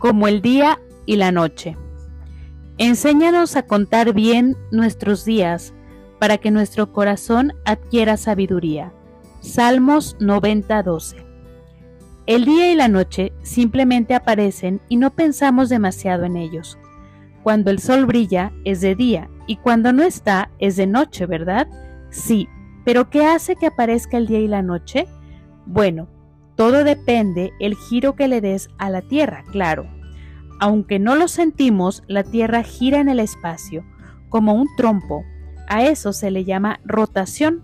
como el día y la noche. Enséñanos a contar bien nuestros días para que nuestro corazón adquiera sabiduría. Salmos 90:12. El día y la noche simplemente aparecen y no pensamos demasiado en ellos. Cuando el sol brilla es de día y cuando no está es de noche, ¿verdad? Sí, pero ¿qué hace que aparezca el día y la noche? Bueno, todo depende el giro que le des a la Tierra, claro. Aunque no lo sentimos, la Tierra gira en el espacio, como un trompo. A eso se le llama rotación.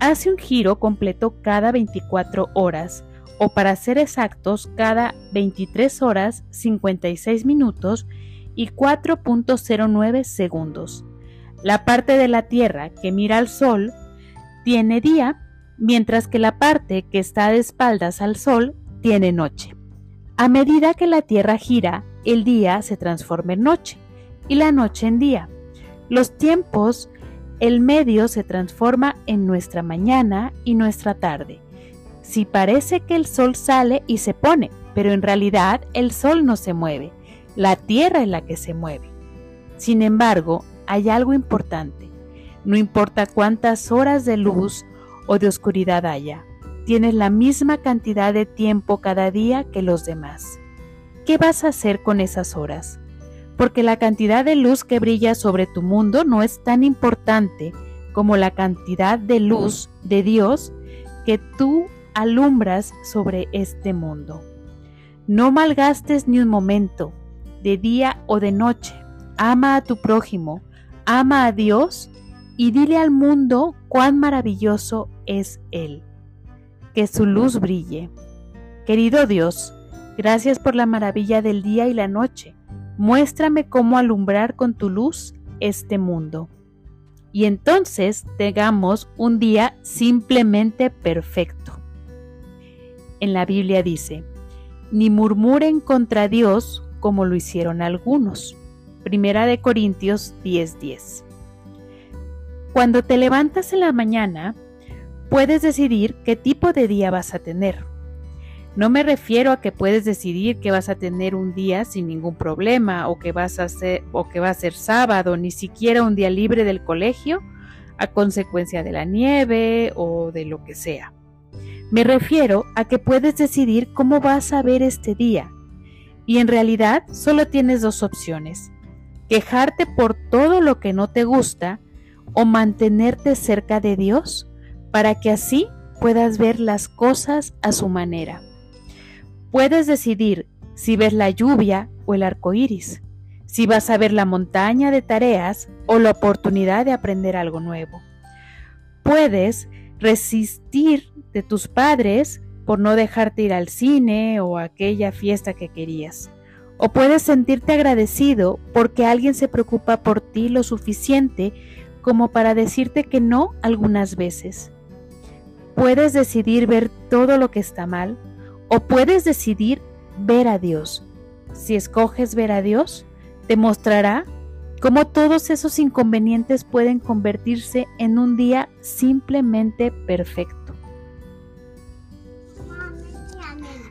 Hace un giro completo cada 24 horas, o para ser exactos, cada 23 horas 56 minutos y 4.09 segundos. La parte de la Tierra que mira al Sol tiene día, mientras que la parte que está de espaldas al Sol tiene noche. A medida que la Tierra gira, el día se transforma en noche y la noche en día. Los tiempos, el medio se transforma en nuestra mañana y nuestra tarde. Si parece que el sol sale y se pone, pero en realidad el sol no se mueve, la tierra es la que se mueve. Sin embargo, hay algo importante. No importa cuántas horas de luz o de oscuridad haya, tienes la misma cantidad de tiempo cada día que los demás. ¿Qué vas a hacer con esas horas? Porque la cantidad de luz que brilla sobre tu mundo no es tan importante como la cantidad de luz de Dios que tú alumbras sobre este mundo. No malgastes ni un momento, de día o de noche. Ama a tu prójimo, ama a Dios y dile al mundo cuán maravilloso es Él. Que su luz brille. Querido Dios, Gracias por la maravilla del día y la noche. Muéstrame cómo alumbrar con tu luz este mundo. Y entonces tengamos un día simplemente perfecto. En la Biblia dice, ni murmuren contra Dios como lo hicieron algunos. Primera de Corintios 10:10. Cuando te levantas en la mañana, puedes decidir qué tipo de día vas a tener no me refiero a que puedes decidir que vas a tener un día sin ningún problema o que vas a o que va a ser sábado, ni siquiera un día libre del colegio a consecuencia de la nieve o de lo que sea. Me refiero a que puedes decidir cómo vas a ver este día. Y en realidad solo tienes dos opciones. Quejarte por todo lo que no te gusta o mantenerte cerca de Dios para que así puedas ver las cosas a su manera. Puedes decidir si ves la lluvia o el arco iris, si vas a ver la montaña de tareas o la oportunidad de aprender algo nuevo. Puedes resistir de tus padres por no dejarte ir al cine o a aquella fiesta que querías. O puedes sentirte agradecido porque alguien se preocupa por ti lo suficiente como para decirte que no algunas veces. Puedes decidir ver todo lo que está mal o puedes decidir ver a Dios. Si escoges ver a Dios, te mostrará cómo todos esos inconvenientes pueden convertirse en un día simplemente perfecto.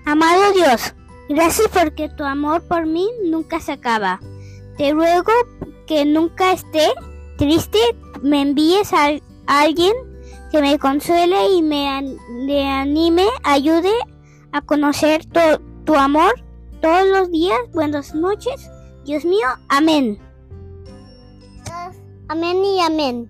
Amado Dios, gracias porque tu amor por mí nunca se acaba. Te ruego que nunca esté triste, me envíes a alguien que me consuele y me anime, ayude a conocer tu, amor todos los días. Buenas noches, Dios mío. Amén. Amén y amén.